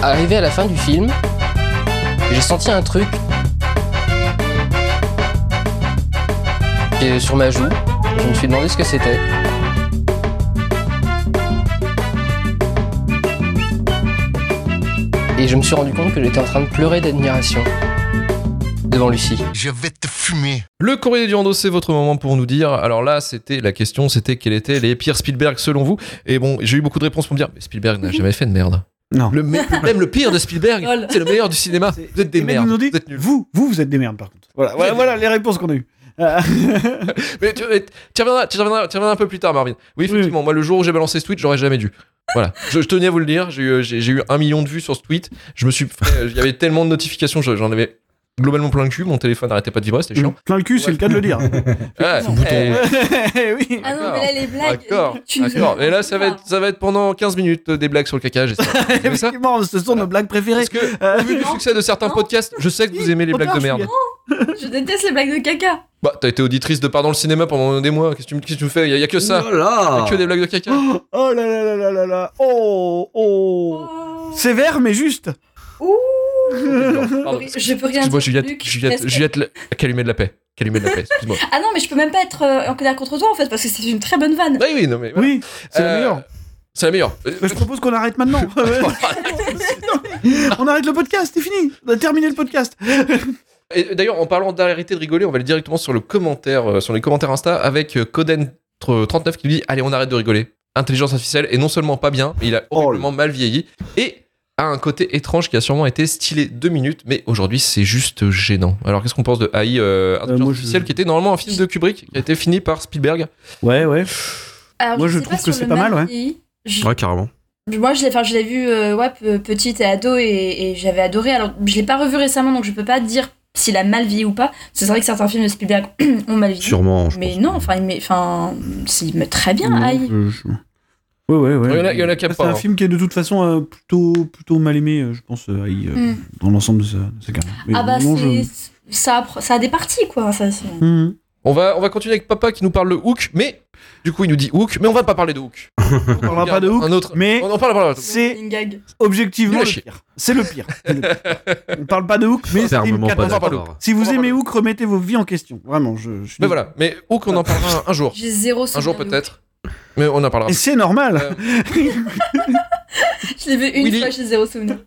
Arrivé à la fin du film, j'ai senti un truc sur ma joue. Je me suis demandé ce que c'était. Et je me suis rendu compte que j'étais en train de pleurer d'admiration devant Lucie. Je vais te fumer. Le courrier du rando, c'est votre moment pour nous dire. Alors là, c'était la question, c'était quels étaient les pires Spielberg selon vous? Et bon, j'ai eu beaucoup de réponses pour me dire, mais Spielberg n'a jamais fait de merde. Non. Le me- même le pire de Spielberg, c'est le meilleur du cinéma. Vous êtes des merdes. nous ont dit, Vous êtes nuls. vous, vous, vous êtes des merdes par contre. Voilà, voilà, voilà les réponses qu'on a eues. Euh, Mais tu, reviendras, tu reviendras- tu reviendras un peu plus tard, Marvin. Oui, effectivement, moi, le jour où j'ai balancé ce tweet, j'aurais jamais dû. Voilà, je, je tenais à vous le dire. J'ai eu, un million de vues sur ce tweet. Je me suis, il y avait tellement de notifications, je- j'en avais globalement plein le cul. Mon téléphone n'arrêtait pas de vibrer, c'était chiant. plein le cul, c'est le cas de le dire. Ouais, Ce bouton. eh, oui. Ah non, mais là, les blagues. D'accord, tu nous d'accord. Et là, ça va, être, ça va être pendant 15 minutes euh, des blagues sur le caca, j'espère. Ça Effectivement, ce sont nos blagues préférées. Parce que, Euh, au vu du non, succès de certains non. podcasts, je sais que vous aimez les blagues de merde. Je déteste les blagues de caca. Bah, t'as été auditrice de Pardon le cinéma pendant des mois. Qu'est-ce que tu, me- qu'est-ce que tu me fais Il y, a que ça. Oh Y a là que des blagues de caca. Oh, oh là là là là là là. Oh, oh. Oh. Sévère, mais juste. Ouh. Pardon. Je peux rien dire. Juliette, Luc, Juliette. Juliette, la- calumet de la paix. Calumet de la paix, excuse-moi. Ah non, mais je peux même pas être euh, en colère contre toi en fait, parce que c'est une très bonne vanne. Oui, oui, non, mais. voilà. Oui, c'est la Euh, meilleure. C'est la meilleure. Euh, Bah, je propose qu'on arrête maintenant. on arrête le podcast, c'est fini. On a terminé le podcast. Et d'ailleurs, en parlant d'arrêter de rigoler, on va aller directement sur le commentaire, euh, sur les commentaires Insta avec euh, Coden39 qui nous dit Allez, on arrête de rigoler. Intelligence artificielle est non seulement pas bien, mais il a Oh horriblement mal vieilli et a un côté étrange qui a sûrement été stylé deux minutes, mais aujourd'hui c'est juste gênant. Alors qu'est-ce qu'on pense de AI euh, Intelligence moi, je- qui était normalement un film de Kubrick qui a été fini par Spielberg Ouais, ouais. Alors, Moi, je trouve que c'est pas mal, ouais. Je- Ouais, carrément. Moi, je l'ai, enfin, je l'ai vu euh, ouais, pe- petite et ado et, et j'avais adoré. Alors, je l'ai pas revu récemment, donc je peux pas dire s'il a mal vieilli ou pas. C'est vrai que certains films de Spielberg ont mal vieilli. Sûrement, je Mais pense. non, enfin, il met, enfin, c'est- il met très bien. Non, aïe. je- Ouais, ouais, ouais. Il y en a- il y en a qui aiment C'est un hein. film qui est de toute façon euh, plutôt, plutôt mal aimé, euh, je pense, euh, Aïe, euh, Mm. dans l'ensemble de sa, de sa carrière. Mais Ah bah, non, je- ça, a- ça a des parties, quoi. Ça, c'est- Mhm. On va, on va continuer avec Papa qui nous parle de Hook, mais du coup il nous dit Hook, mais on va pas parler de Hook. On parlera pas de Hook, Un autre. mais On en parle, on parle. c'est objectivement le pire. C'est le pire. On parle pas de Hook, mais c'est une catastrophe. Si vous aimez Hook, remettez vos vies en question. Vraiment, je, suis Mais voilà, mais Hook on en parlera un, jour. J'ai zéro Un jour peut-être. Mais on en parlera. Et c'est normal. Euh. Je l'ai vu une Willy. fois, j'ai zéro souvenir.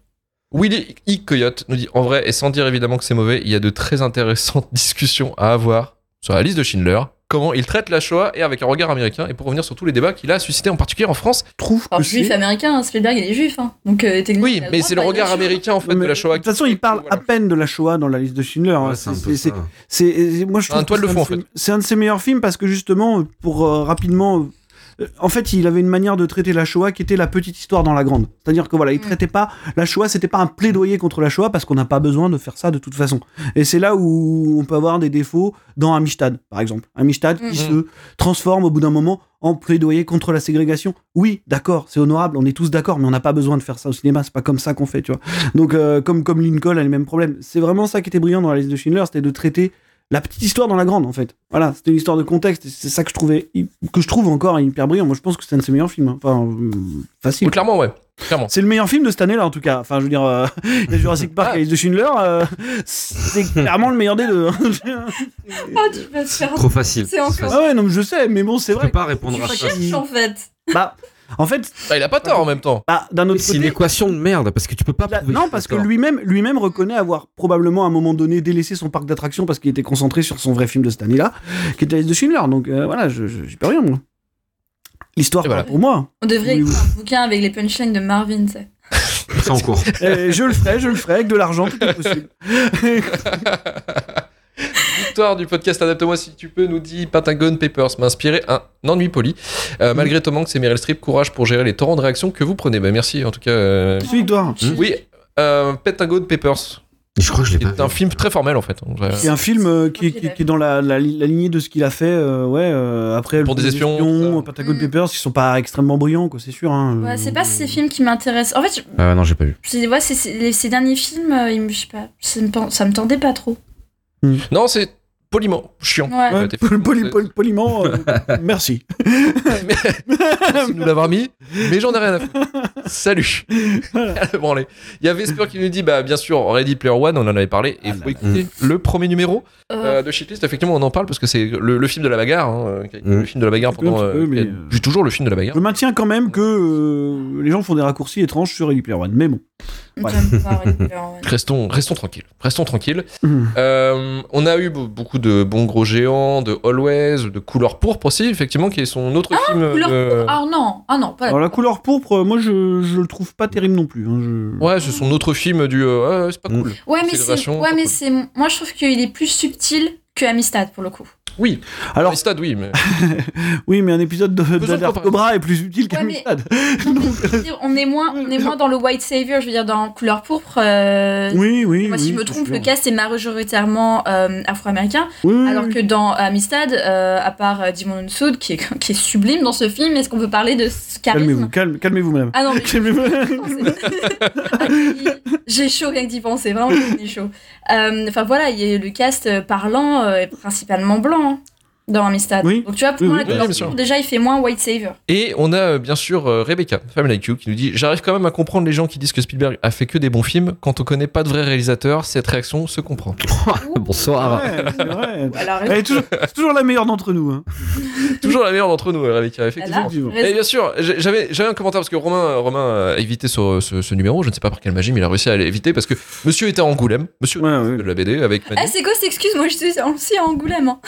Willy E. Coyote nous dit En vrai, et sans dire évidemment que c'est mauvais, il y a de très intéressantes discussions à avoir sur la liste de Schindler, comment il traite la Shoah et avec un regard américain, et pour revenir sur tous les débats qu'il a suscité en particulier en France. Trouve Alors, que juif c'est... américain, hein, Spielberg, il est juif. Hein. Donc, euh, techniquement, Oui, mais c'est le regard américain en fait Mais de la Shoah. de toute façon, il parle Voilà. à peine de la Shoah dans la liste de Schindler. hein. Ouais, c'est un C'est- peu c'est- ça. C'est c'est- moi je Un trouve toile que de fond, un en fait. C'est un de ses meilleurs films parce que justement pour euh, rapidement en fait, il avait une manière de traiter la Shoah qui était la petite histoire dans la grande. C'est-à-dire que voilà, il Mm. traitait pas la Shoah, c'était pas un plaidoyer contre la Shoah parce qu'on n'a pas besoin de faire ça de toute façon. Et c'est là où on peut avoir des défauts dans Amistad, par exemple. Amistad qui Mm. se transforme au bout d'un moment en plaidoyer contre la ségrégation. Oui, d'accord, c'est honorable, on est tous d'accord, mais on n'a pas besoin de faire ça au cinéma, c'est pas comme ça qu'on fait, tu vois. Donc, euh, comme, comme Lincoln a les mêmes problèmes. C'est vraiment ça qui était brillant dans la liste de Schindler, c'était de traiter la petite histoire dans la grande, en fait. Voilà, c'était une histoire de contexte, et c'est ça que je trouvais, que je trouve encore hyper brillant. Moi, je pense que c'est un de ses meilleurs films. hein. Enfin, euh, facile. Oui, clairement, ouais. Clairement. C'est le meilleur film de cette année-là, en tout cas. Enfin, je veux dire, euh, il y a Jurassic Park Ah. et de Schindler, euh, c'est clairement le meilleur des deux. hein. Oh, tu vas te faire. Trop facile. C'est encore- facile. ah ouais, non, mais je sais, mais bon, c'est Tu peux vrai. pas répondre Tu à ça. en fait. Bah, en fait, Bah, il a pas tort en même temps. bah, d'un autre C'est une équation de merde parce que tu peux pas La- prouver. non, parce que lui-même lui-même reconnaît avoir probablement à un moment donné délaissé son parc d'attractions parce qu'il était concentré sur son vrai film de cette année-là, qui était la liste de Schindler. Donc euh, voilà, je, je- j'y peux rien, moi. L'histoire voilà. pour moi. On devrait écrire un bouquin avec les punchlines de Marvin, tu sais. C'est en cours. Et je le ferai, je le ferai avec de l'argent, tout est possible. Victoire du podcast Adapte-moi si tu peux, nous dit Pentagon Papers m'a inspiré un ennui poli. Euh, Malgré ton manque, c'est Meryl Streep, courage pour gérer les torrents de réactions que vous prenez. Bah, merci en tout cas. euh, Merci, Victoire. Oui, euh, Pentagon Papers. Je crois que je l'ai pas C'est un vu. film très formel en fait. Ouais. C'est un film euh, qui, qui- qui est dans la, la, li- la lignée de ce qu'il a fait, euh, ouais, euh, après Pour le- des espions. Pentagon Mm. Papers, qui sont pas extrêmement brillants, quoi, c'est sûr. Hein. Ouais, c'est pas ces films qui m'intéressent. En fait, je- Ah non, j'ai pas vu. ouais, c'est- c'est- les- ces derniers films, euh, ils me- je sais pas, ça me, ça me tendait pas trop. Non, c'est poliment chiant. Ouais. Ouais, pol- poliment, euh, merci. Merci de nous l'avoir mis, mais j'en ai rien à foutre. Salut. Il y a Vesper qui nous dit, bah bien sûr, Ready Player One, on en avait parlé, et Ah vous là pouvez écouter le premier numéro Euh, euh, de Shitlist. Effectivement, on en parle parce que c'est le, le film de la bagarre, hein, le film de la bagarre peu, pendant. peu, euh, mais, toujours le film de la bagarre. Je maintiens quand même que euh, les gens font des raccourcis étranges sur Ready Player One. Mais bon. Restons, restons tranquilles. Restons tranquilles. Mmh. Euh, on a eu be- beaucoup de bons gros géants, de Always, de Couleur Pourpre aussi, effectivement, qui est son autre film. Couleur de- pourpre. Ah non, ah non, pas la Alors la couleur pourpre, moi je, je le trouve pas terrible non plus. hein, je- Ouais, c'est son autre film du. euh, ouais, c'est pas Mm. cool. Ouais, mais c'est ouais, mais cool. c'est moi je trouve qu'il est plus subtil que Amistad pour le coup. Oui, Alors Amistad, oui, mais. oui, mais un épisode de, comparaison. Cobra est plus utile Ouais, mais-. Non, veux dire, on est moins on est moins dans le white savior, je veux dire dans couleur pourpre. euh, Oui, oui. Moi, oui, si je me trompe, sûr. le cast est majoritairement euh, afro-américain, Oui, alors oui. que dans Amistad, euh, à part euh, Dimon Soud, qui est, qui est sublime dans ce film, est-ce qu'on peut parler de ce Calmez-vous, charisme calme, calmez-vous, madame. Ah non, mais Calmez-vous. Ah, j'ai chaud rien que d'y penser, vraiment j'ai chaud. Euh, Enfin voilà, il y a le cast euh, parlant euh, est principalement blanc hein, dans Amistad. Oui. Donc tu vois, pour Oui, moi, oui, déjà il fait moins white savior. Et on a euh, bien sûr euh, Rebecca, Femme Like You, qui nous dit J'arrive quand même à comprendre les gens qui disent que Spielberg a fait que des bons films. Quand on connaît pas de vrai réalisateur, cette réaction se comprend. Bonsoir. Ouais, c'est vrai. Elle est toujours, c'est toujours la meilleure d'entre nous. Hein. Toujours la meilleure d'entre nous, euh, Rebecca, effectivement. Et bien sûr, j'avais j'avais un commentaire parce que Romain, Romain a évité ce, ce- ce numéro. Je ne sais pas par quelle magie, mais il a réussi à l'éviter parce que monsieur était à Angoulême, monsieur Ouais, de la BD avec. Ah, c'est quoi cette excuse? Moi je suis aussi à Angoulême. hein.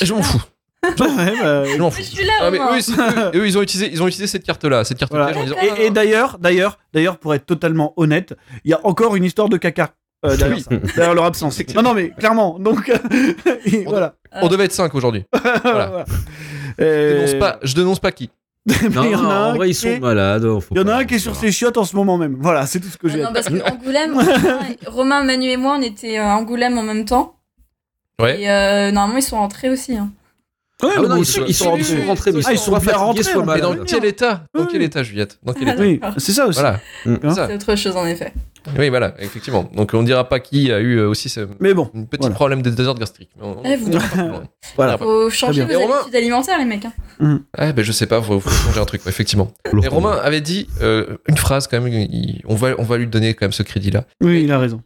Et je m'en fous. Ouais, bah, Je m'en Je fous. suis là, Ah, mais Romain. eux, c'est- eux, eux, ils ont utilisé, ils ont utilisé cette carte-là, cette carte Voilà. piège en disant. Et, et d'ailleurs, d'ailleurs, d'ailleurs, pour être totalement honnête, il y a encore une histoire de caca euh, derrière, Oui. ça, derrière leur absence. Non, non, mais clairement. Donc, euh, voilà. On devait être 5 aujourd'hui. Voilà. Je Euh, dénonce pas, je dénonce pas qui. Non, il y en a un en vrai, ils qui sont est- malades. faut Il y en a un qui est sur ses chiottes en ce moment même. Voilà, c'est tout ce que Ah j'ai. à non, dire. parce Romain, Romain, Manu et moi, on était à Angoulême en même temps. Ouais. Et euh, normalement, ils sont rentrés aussi. hein. Ouais, Ah mais non, ils sont, ils sont rentrés. ils sont rentrés, mais Ah, ils sont soit bien rentrés, soit hein. Mais dans quel état? Dans quel état, Juliette? Dans quel Ah, état? Oui, c'est ça aussi. Voilà. Mm. C'est autre chose en effet. Oui, voilà, effectivement. Donc on dira pas qui a eu euh, aussi ce Mais bon, un petit Voilà. problème de désordre gastrique. Mais on- Eh, vous- on pas voilà. Faut changer vos habitudes alimentaires, les mecs. hein. Ah, ben je sais pas, faut, faut changer un truc, effectivement. Et Romain avait dit euh, une phrase quand même, il- on, va, on va lui donner quand même ce crédit-là. Oui, il a raison.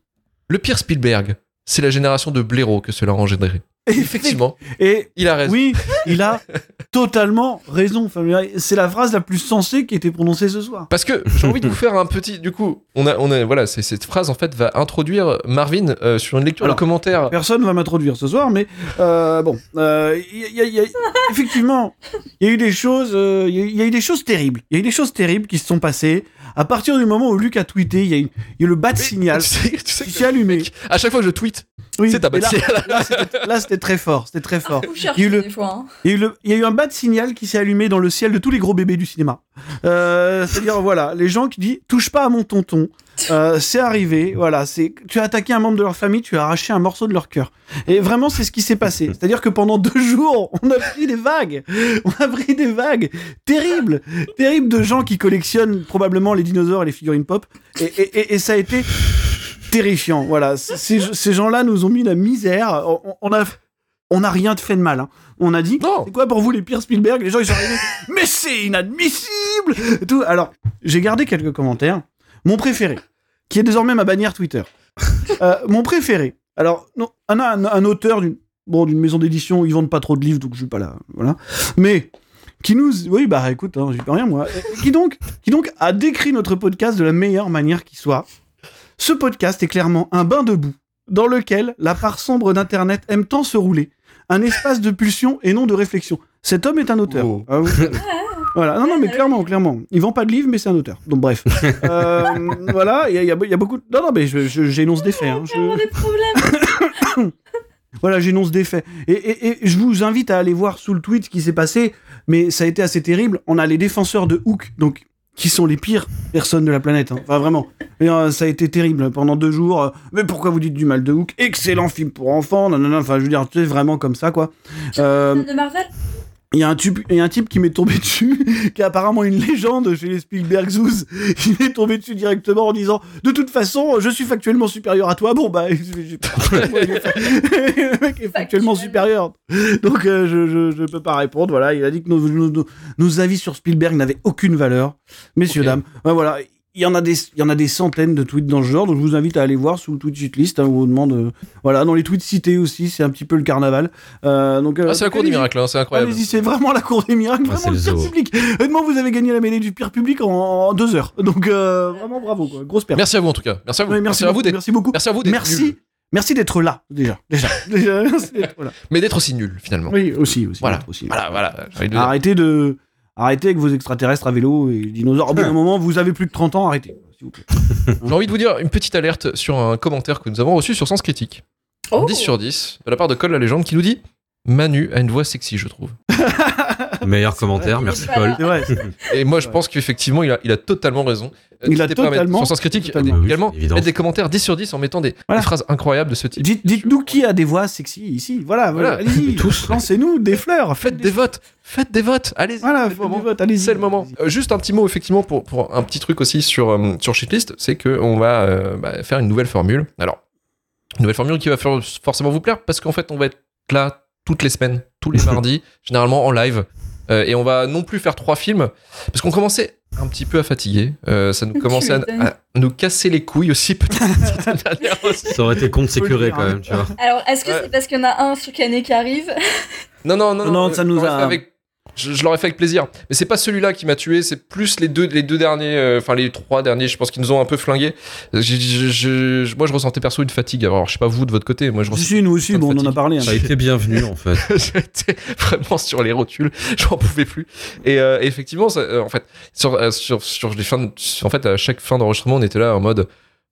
Le pire Spielberg, c'est la génération de blaireaux que cela a engendré. Effectivement, Et il a raison. oui, il a totalement raison. Enfin, c'est la phrase la plus sensée qui a été prononcée ce soir. Parce que j'ai envie de vous faire un petit. Du coup, on a, on a, voilà, c'est- cette phrase en fait va introduire Marvin euh, sur une lecture Alors, de commentaires. Personne va m'introduire ce soir, mais euh, bon, euh, il y a- il y a- effectivement, il y a eu des choses, euh, y il y a eu des choses terribles. Il y a eu des choses terribles qui se sont passées à partir du moment où Luc a tweeté. Il y a eu, il y a le bas de signal Tu sais- tu sais qui que- s'est allumé. À chaque fois que je tweet, Oui, c'est ta et là, bâtisse. là, c'était- très fort, c'était très fort. Faut Il y a chercher eu le- des fois. hein. Il y, a eu le- il y a eu un bas de signal qui s'est allumé dans le ciel de tous les gros bébés du cinéma. Euh, C'est-à-dire, voilà, les gens qui disent touche pas à mon tonton. Euh, c'est arrivé, voilà, c'est tu as attaqué un membre de leur famille, tu as arraché un morceau de leur cœur. Et vraiment, c'est ce qui s'est passé. C'est-à-dire que pendant deux jours, on a pris des vagues, on a pris des vagues terribles, terribles de gens qui collectionnent probablement les dinosaures et les figurines pop. Et, et- et- et ça a été terrifiant. Voilà, ces, ces gens-là nous ont mis la misère. On, on a, on n'a rien de fait de mal. hein. On a dit, c'est quoi pour vous les pires Spielberg? Les gens ils sont arrivés, mais c'est inadmissible tout. Alors, j'ai gardé quelques commentaires. Mon préféré, qui est désormais ma bannière Twitter. Euh, mon préféré. Alors, non, un, un, un auteur d'une bon, maison d'édition où ils vendent pas trop de livres, donc je suis pas là. Voilà. Mais qui nous, oui bah écoute, hein, j'y peux rien moi. Et Qui donc, qui donc a décrit notre podcast de la meilleure manière qui soit. Ce podcast est clairement un bain de boue dans lequel la part sombre d'Internet aime tant se rouler, un espace de pulsion et non de réflexion. Cet homme est un auteur. Oh. Ah oui. Voilà, non, non, mais clairement, clairement. Il vend pas de livres, mais c'est un auteur. Donc, bref. Euh, voilà, il y, a- y y beaucoup. de- Non, non, mais je- je- j'énonce des faits. hein. Je- des problèmes. Voilà, j'énonce des faits. Et, et- et je vous invite à aller voir sous le tweet ce qui s'est passé, mais ça a été assez terrible. On a les défenseurs de Hook, donc qui sont les pires personnes de la planète. hein. Enfin, vraiment. Et, euh, ça a été terrible pendant deux jours. euh, mais pourquoi vous dites du mal de Hook? Excellent film pour enfants. Non, non, non. Enfin, je veux dire, c'est vraiment comme ça, quoi. Euh, de Marvel? Il y, a un type, il y a un type qui m'est tombé dessus, qui est apparemment une légende chez les Spielberg Zoos. Il m'est tombé dessus directement en disant De toute façon, je suis factuellement supérieur à toi. Bon, bah, j'ai pas- le mec est factuellement supérieur. Donc, euh, je, je, je peux pas répondre. Voilà, il a dit que nos, nos, nos- nos avis sur Spielberg n'avaient aucune valeur. Messieurs, dames. Ouais, voilà. Il y, en a des, il y en a des centaines de tweets dans ce genre, donc je vous invite à aller voir sous le tweet shitlist. Hein, où on vous demande. euh, voilà, dans les tweets cités aussi, c'est un petit peu le carnaval. Euh, donc, euh, Ah, c'est la cour des miracles, hein, c'est incroyable. C'est vraiment la cour des miracles, Ah, vraiment le pire zoo. public. Honnêtement, vous avez gagné la mêlée du pire public en, en deux heures. Donc, euh, vraiment bravo, quoi. Grosse perte. Merci à vous en tout cas. Merci à vous. Ouais, merci, à vous merci beaucoup. Merci à vous d'être Merci. Merci d'être là, déjà. Déjà. Déjà, merci d'être là. Mais d'être aussi nul finalement. Oui, aussi, aussi. Voilà. aussi. Voilà, voilà. Arrêtez de. Arrêtez avec vos extraterrestres à vélo et dinosaures. Au bout d'un moment, vous avez plus de 30 ans, arrêtez. S'il vous plaît. J'ai envie de vous dire une petite alerte sur un commentaire que nous avons reçu sur Sens Critique. Oh. 10 sur 10 de la part de Cole la légende qui nous dit Manu a une voix sexy, je trouve. Meilleur commentaire, merci. Paul. Et moi, je pense qu'effectivement, il a, il a totalement raison. Euh, Il a n'hésitez pas à mettre totalement- Sur Sens Critique, totalement. euh, également, mettre des commentaires 10 sur 10 en mettant des, Voilà. des phrases incroyables de ce type. Dites- Dites-nous qui a des voix sexy ici. Voilà, voilà. Allez-y. Tous. Lancez-nous des fleurs. Faites des votes Faites des votes Allez-y Voilà, c'est faites le moment. des votes. Allez-y. C'est le moment. Euh, juste un petit mot, effectivement, pour, pour un petit truc aussi sur, euh, sur Shitlist, c'est qu'on va euh, bah, faire une nouvelle formule. Alors, une nouvelle formule qui va faire- forcément vous plaire, parce qu'en fait, on va être là toutes les semaines, tous les mardis, généralement en live. Euh, et on va non plus faire trois films, parce qu'on commençait un petit peu à fatiguer. Euh, ça nous commençait à, nous casser les couilles aussi, peut-être. Ça aurait été con de sécurer quand même, tu vois. Alors, est-ce que Ouais. c'est parce qu'il y en a un sur Canet qui arrive? Non, non, non, Non, ça nous a- avec- Je, je l'aurais fait avec plaisir. Mais c'est pas celui-là qui m'a tué, c'est plus les deux, les deux derniers, euh, enfin les trois derniers, je pense qu'ils nous ont un peu je- moi, je ressentais perso une fatigue. Alors, je sais pas vous de votre côté, moi, je ressentais. si, nous aussi, bon, on en a parlé. hein. Ça a été bienvenu en fait. J'étais vraiment sur les rotules, j'en pouvais plus. Et euh, effectivement, ça, euh, en fait, sur, euh, sur, sur les fins, de- en fait, à chaque fin d'enregistrement, on était là en mode.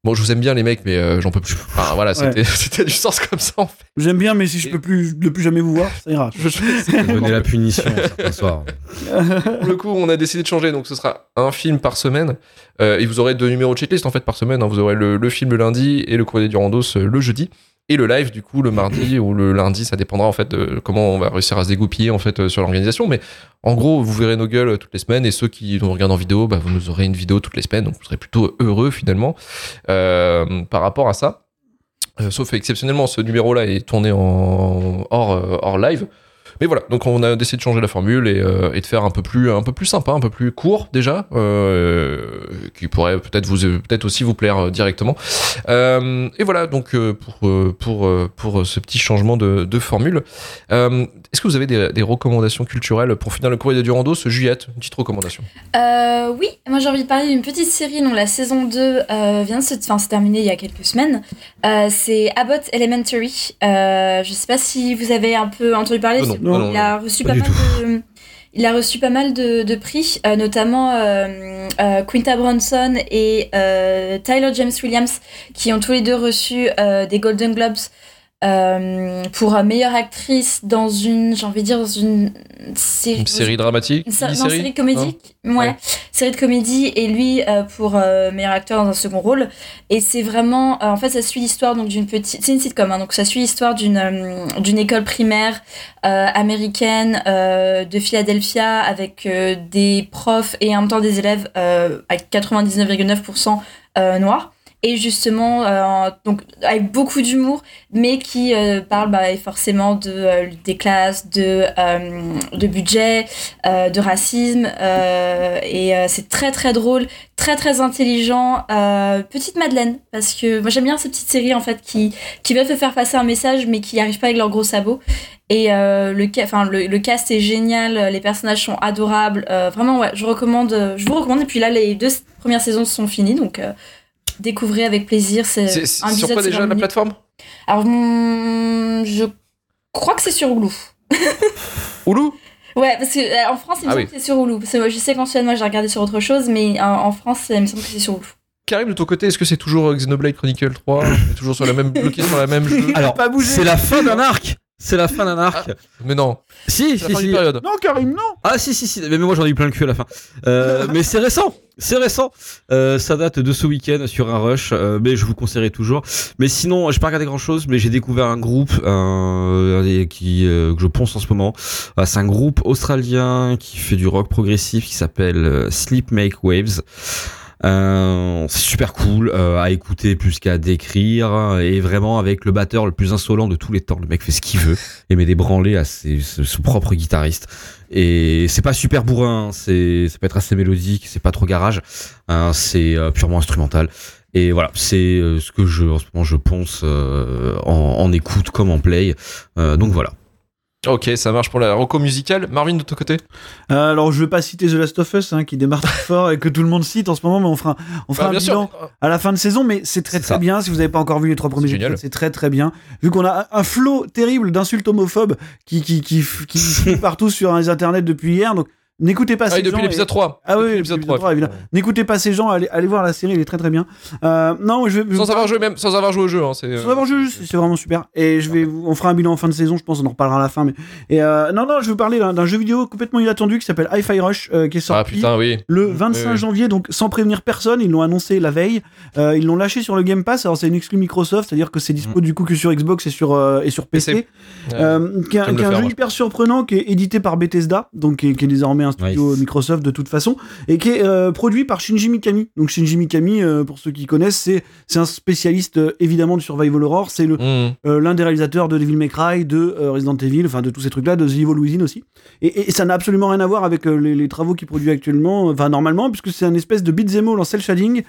Bon, je vous aime bien les mecs, mais euh, j'en peux plus. Enfin, voilà, c'était c'était du sens comme ça en fait. J'aime bien, mais si je peux plus, ne plus jamais vous voir, ça ira. Je- je- Donner la punition certains soirs. pour le coup, on a décidé de changer, donc ce sera un film par semaine. Euh, et vous aurez deux numéros de checklist en fait par semaine. hein. Vous aurez le, le film le lundi et le courrier du Randos euh, le jeudi. Le live, du coup, le mardi ou le lundi, ça dépendra en fait de comment on va réussir à se dégoupiller en fait euh, sur l'organisation. Mais en gros, vous verrez nos gueules euh, toutes les semaines et ceux qui nous regardent en vidéo, bah, vous nous aurez une vidéo toutes les semaines. Donc vous serez plutôt heureux finalement euh, par rapport à ça. Sauf exceptionnellement, ce numéro-là est tourné en hors, hors live. Mais voilà, donc on a décidé de changer la formule et, euh, et de faire un peu plus un peu plus sympa, un peu plus court déjà, euh, qui pourrait peut-être vous peut-être aussi vous plaire euh, directement. Euh, et voilà donc pour pour pour ce petit changement de, de formule. Euh, Est-ce que vous avez des, des recommandations culturelles pour finir le courrier de Durando, ce Juliette, une petite recommandation? Euh, oui, moi j'ai envie de parler d'une petite série dont la saison 2 euh, vient de se, enfin, se terminer il y a quelques semaines. Euh, c'est Abbott Elementary. Euh, je sais pas si vous avez un peu entendu parler. Oh non, non, il a reçu pas mal de, il a reçu pas mal de, de prix, euh, notamment euh, euh, Quinta Brunson et euh, Tyler James Williams, qui ont tous les deux reçu euh, des Golden Globes. Euh, pour euh, meilleure actrice dans une, j'ai envie de dire, dans une, sé- Une série dramatique, une sé- une non, série série comédique, ouais, Ouais. série de comédie et lui euh, pour euh, meilleur acteur dans un second rôle. Et c'est vraiment, euh, en fait, ça suit l'histoire donc d'une petite, c'est une sitcom, hein, donc ça suit l'histoire d'une euh, d'une école primaire euh, américaine euh, de Philadelphia avec euh, des profs et en même temps des élèves euh, à 99,9% euh, noirs. Et justement, euh, donc avec beaucoup d'humour, mais qui euh, parle bah, forcément de, euh, des classes, de, de budget, de racisme. et c'est très très drôle, très très intelligent. Petite Madeleine, parce que moi j'aime bien ces petites séries en fait qui, qui veulent faire passer un message, mais qui n'y arrivent pas avec leurs gros sabots. Et le, le, cast est génial, les personnages sont adorables. vraiment, ouais, je, recommande, je vous recommande. Et puis là, les deux premières saisons sont finies, donc découvrez avec plaisir. C'est un sur quoi déjà 20 la minutes. plateforme Alors, hmm, je crois que c'est sur Hulu. Hulu? Ouais, parce que euh, en France, il me Ah semble oui. que c'est sur Hulu. Parce que moi, je sais qu'en Suède, moi, j'ai regardé sur autre chose, mais euh, en France, il me semble que c'est sur Hulu. Karim, de ton côté, est-ce que c'est toujours euh, Xenoblade Chronicle 3 On est toujours sur la même bloqué sur la même jeu? Alors, pas bougé. c'est la fin d'un arc. C'est la fin d'un arc. Mais non, si, si, fin si. Non, Karim, non Ah si si si, mais moi j'en ai eu plein le cul à la fin. Euh, mais c'est récent, c'est récent. Euh, ça date de ce week-end sur un rush, euh, mais je vous conseillerais toujours. Mais sinon, j'ai pas regardé grand-chose, mais j'ai découvert un groupe euh, qui euh, que je pense en ce moment. Euh, c'est un groupe australien qui fait du rock progressif qui s'appelle euh, Sleep Make Waves. Euh, c'est super cool euh, à écouter plus qu'à décrire et vraiment avec le batteur le plus insolent de tous les temps. Le mec fait ce qu'il veut et met des branlées à ses, son propre guitariste. Et c'est pas super bourrin, hein, c'est ça peut être assez mélodique, c'est pas trop garage, hein, c'est euh, purement instrumental. Et voilà, c'est euh, ce que je en ce moment je pense euh, en, en écoute comme en play. Donc voilà. Ok, ça marche pour la reco musicale. Marvin, de ton côté Euh, Alors, je vais pas citer The Last of Us, hein, qui démarre très fort et que tout le monde cite en ce moment, mais on fera, on fera Bah, un bilan sûr. à la fin de saison, mais c'est très très ça. bien. Si vous n'avez pas encore vu les trois premiers épisodes, c'est très très bien. Vu qu'on a un flot terrible d'insultes homophobes qui qui qui, qui, qui partout sur les internets depuis hier, donc n'écoutez pas Ah, ces et depuis gens. l'épisode et- 3. Ah oui, l'épisode 3, évidemment. effectivement. N'écoutez pas ces gens, allez, allez voir la série, elle est très très bien. Euh, non, je vais. Sans avoir joué même, sans avoir joué au jeu. Hein, c'est, Sans avoir joué, c'est vraiment super. Et je vais, on fera un bilan en fin de saison, je pense, on en reparlera à la fin. Mais et euh, non, non, je vais vous parler d'un jeu vidéo complètement inattendu qui s'appelle Hi-Fi Rush, euh, qui est Ah sorti putain, oui. le 25 Oui, oui. janvier, donc sans prévenir personne, ils l'ont annoncé la veille. Euh, ils l'ont lâché sur le Game Pass. Alors c'est une exclu Microsoft, c'est-à-dire que c'est dispo du coup que sur Xbox et sur et sur PC. Euh, qui est un, jeu hyper surprenant qui est édité par Bethesda, donc qui est, qui est désormais un studio Microsoft de toute façon, et qui est euh, produit par Shinji Mikami. Donc Shinji Mikami, euh, pour ceux qui connaissent, c'est c'est un spécialiste euh, évidemment du survival horror. C'est Mmh. euh, l'un des réalisateurs de Devil May Cry, de Resident Evil, enfin de tous ces trucs-là, de The Evil Within aussi. Et, et ça n'a absolument rien à voir avec les, les travaux qu'il produit actuellement, enfin normalement, puisque c'est un espèce de beat'em all en cel shading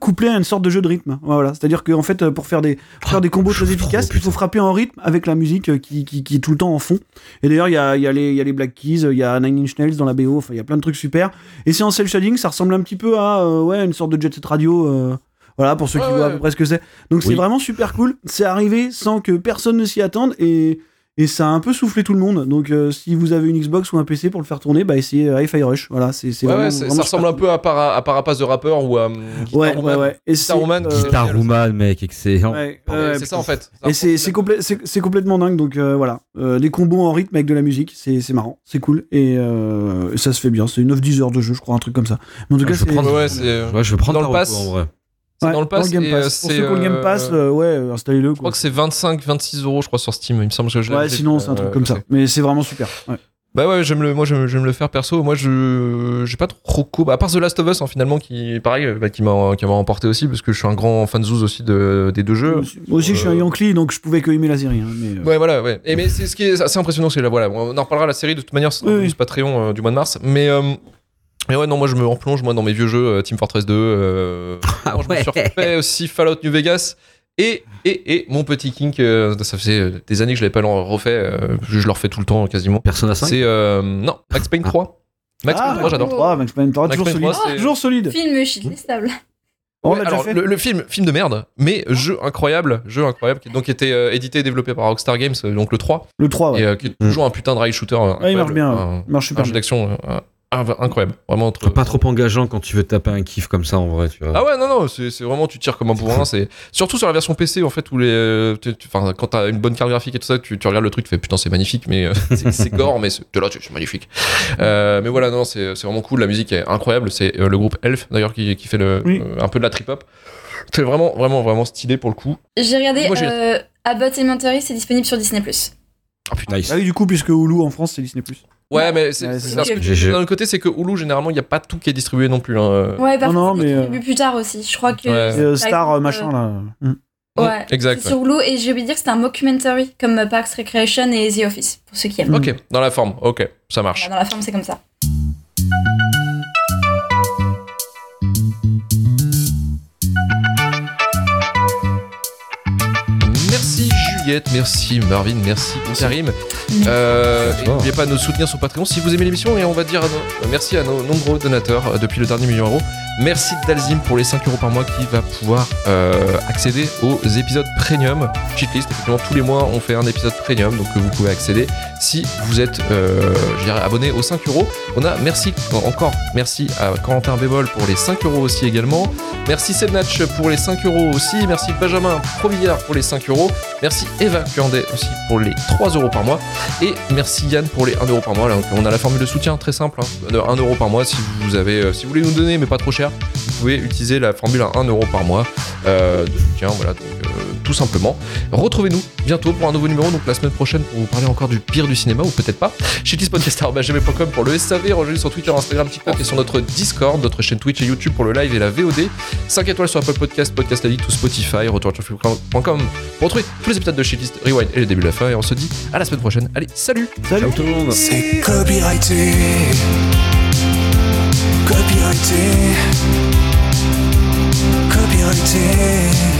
couplé à une sorte de jeu de rythme. Voilà, c'est-à-dire qu'en fait, pour faire des pour faire des combos très efficaces, il faut frapper en rythme avec la musique qui, qui, qui est tout le temps en fond. Et d'ailleurs, il y a, y, a les- il y a les Black Keys, il y a Nine Inch Nails dans la BO, enfin il y a plein de trucs super. Et c'est en cel shading, ça ressemble un petit peu à euh, ouais une sorte de Jet Set Radio. euh, voilà, pour ceux qui Ouais, voient à peu près ce que c'est. Donc c'est vraiment super cool. C'est arrivé sans que personne ne s'y attende et, et ça a un peu soufflé tout le monde. Donc euh, si vous avez une Xbox ou un PC pour le faire tourner, bah essayez euh, Hi-Fi Rush. Voilà, c'est Ouais, vraiment, ouais, vraiment ça ressemble un peu à, Para, à Parapace de rappeur ou à Guitar Ouais, Woman. ouais, ouais. Et Guitar Woman, euh, Guitar Woman, mec, excellent. ouais, Ouais, ouais, c'est ça en fait. Et c'est c'est complè- c'est- c'est complètement dingue, donc euh, voilà. Euh, des combos en rythme avec de la musique, c'est c'est marrant, c'est cool, et euh, ça se fait bien. C'est 9-10 heures de jeu, je crois, un truc comme ça. Mais en tout cas, je vais prendre- Ouais, c'est. Ouais, je vais prendre Dans le pass. en vrai. C'est Ouais, dans le pass. Game et, Pass. Pour ceux qui ont le Game euh, Pass, euh, ouais, installez-le. Je crois que c'est 25-26 euros, je crois, sur Steam. Il me semble que je Ouais, sinon, c'est un euh, truc comme ça. Mais c'est vraiment super. Ouais. Bah ouais, j'aime le, moi j'aime, le faire perso. Moi je, j'ai pas trop co. Bah, à part The Last of Us, hein, finalement, qui, pareil, bah, qui m'a, qui m'a emporté aussi, parce que je suis un grand fan zouz aussi de, des deux jeux. Moi aussi, je suis un Yankee, donc je pouvais que aimer la série. hein, mais, Ouais, voilà, ouais. Et mais c'est ce qui est assez impressionnant, c'est là, voilà, on en reparlera la série de toute manière, c'est Oui, Patreon euh, du mois de mars. Mais, euh, mais ouais, non, moi je me replonge moi dans mes vieux jeux, euh, Team Fortress 2. Euh, Ah moi, je me suis refait aussi Fallout New Vegas. Et, et, et mon petit kink, euh, ça faisait des années que je l'avais pas refait, euh, je, je le refais tout le temps quasiment. Persona 5 C'est euh, non Max Payne 3. Max Ah, Payne 3, j'adore. Ah, Max Payne 3, Max toujours Payne solide. 3, c'est- toujours solide. Film Ouais, alors, fait. le, le film, film de merde, mais jeu incroyable, jeu incroyable, qui donc était euh, édité et développé par Rockstar Games, euh, donc le 3, Le 3, ouais. et euh, qui est Mm. toujours un putain de rail shooter. euh, Ouais, il marche bien. Un-. Il marche un super jeu bien. d'action euh, inv- incroyable, vraiment trop. Pas trop engageant quand tu veux taper un kiff comme ça en vrai, tu vois. Ah ouais, non, non, c'est vraiment, tu tires comme un bourrin. C'est surtout sur la version PC, en fait, où les. euh, Enfin, quand t'as une bonne carte graphique et tout ça, tu, tu regardes le truc, tu fais putain, c'est magnifique, mais euh, c'est gore, mais c'est t'es là, c'est magnifique. Euh, mais voilà, non, c'est vraiment cool. La musique est incroyable. C'est euh, le groupe Elf, d'ailleurs, qui, qui fait le, Oui. euh, un peu de la trip-hop. C'est vraiment, vraiment, vraiment stylé pour le coup. J'ai regardé Moi, euh, Abbott Elementary, c'est disponible sur Disney+. Ah putain. Nice. Ah oui, du coup, puisque Hulu en France, c'est Disney. Ouais, mais c'est Ouais, c'est c'est parce que d'un côté, c'est que Hulu, généralement, il n'y a pas tout qui est distribué non plus. hein. Ouais, par Non, non, contre, mais, c'est euh, distribué plus tard aussi. Je crois que. Ouais. C'est euh, Star euh, exemple, machin là. Mm. Ouais, Exact. c'est sur Hulu et j'ai oublié de dire que c'était un mockumentary comme Parks Recreation et The Office pour ceux qui aiment. Mm. Ok, dans la forme, ok, ça marche. Dans la forme, c'est comme ça. Juliette, merci Marvin, merci Karim. Euh. N'oubliez pas de nous soutenir sur Patreon si vous aimez l'émission et on va dire à nos- merci à nos nombreux donateurs euh, depuis le dernier million d'euros. Merci Dalzim pour les 5 euros par mois qui va pouvoir euh, accéder aux épisodes premium. Cheatlist, effectivement, tous les mois on fait un épisode premium donc que vous pouvez accéder si vous êtes euh, je dirais, abonné aux 5 euros. On a merci encore merci à Corentin Bémol pour les 5 euros aussi également. Merci Sebnatch pour les 5 euros aussi. Merci Benjamin Provillard pour les 5 euros. Merci Eva Curdet aussi pour les 3 euros par mois. Et merci Yann pour les 1 euro par mois. On a la formule de soutien très simple, hein, de 1 euro par mois. Si vous, avez, euh, si vous voulez nous donner, mais pas trop cher, vous pouvez utiliser la formule à 1 euro par mois euh, de soutien. Voilà, donc euh, tout simplement. Retrouvez-nous bientôt pour un nouveau numéro, donc la semaine prochaine pour vous parler encore du pire du cinéma, ou peut-être pas. Chez pour le SAV, rejoignez sur Twitter, Instagram, TikTok et sur notre Discord, notre chaîne Twitch et YouTube pour le live et la VOD. 5 étoiles sur Apple Podcast, Podcast Addict ou Spotify, retour.com pour retrouver tous les épisodes de Shitlist, Rewind et le début de la fin. Et on se dit à la semaine prochaine. Allez, salut Salut Ciao tout le monde. C'est copyrighté. Copyrighté. Copyrighté.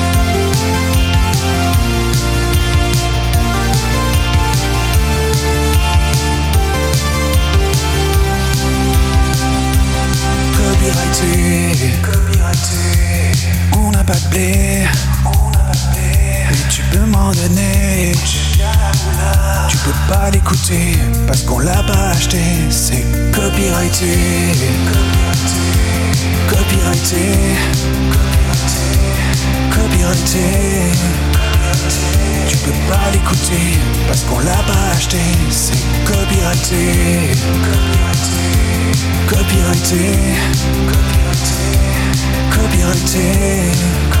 tu peux m'en donner. Tu peux pas l'écouter parce qu'on l'a pas acheté. C'est copyrighté, copyrighté, copyrighté. Tu peux pas l'écouter parce qu'on l'a pas acheté. C'est copyrighté. Copyrighté, copyrighté, copyrighté.